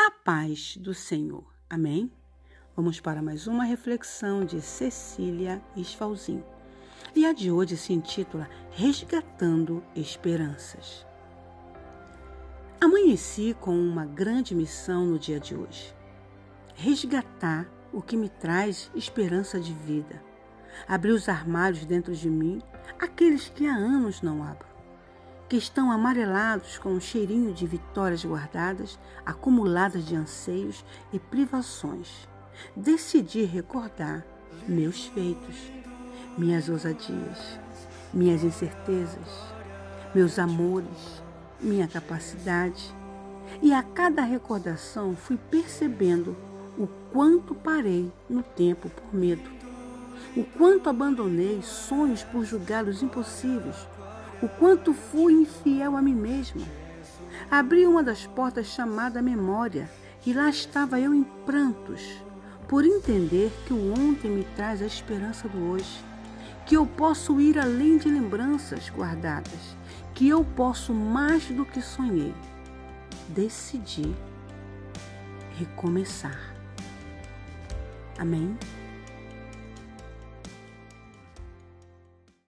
A paz do Senhor. Amém? Vamos para mais uma reflexão de Cecília Esfalzinho. E a de hoje se intitula Resgatando Esperanças. Amanheci com uma grande missão no dia de hoje. Resgatar o que me traz esperança de vida. Abrir os armários dentro de mim, aqueles que há anos não abro que estão amarelados com um cheirinho de vitórias guardadas, acumuladas de anseios e privações. Decidi recordar meus feitos, minhas ousadias, minhas incertezas, meus amores, minha capacidade. E a cada recordação fui percebendo o quanto parei no tempo por medo, o quanto abandonei sonhos por julgá-los impossíveis o quanto fui infiel a mim mesma. Abri uma das portas chamada memória e lá estava eu em prantos, por entender que o ontem me traz a esperança do hoje, que eu posso ir além de lembranças guardadas, que eu posso mais do que sonhei. Decidi recomeçar. Amém?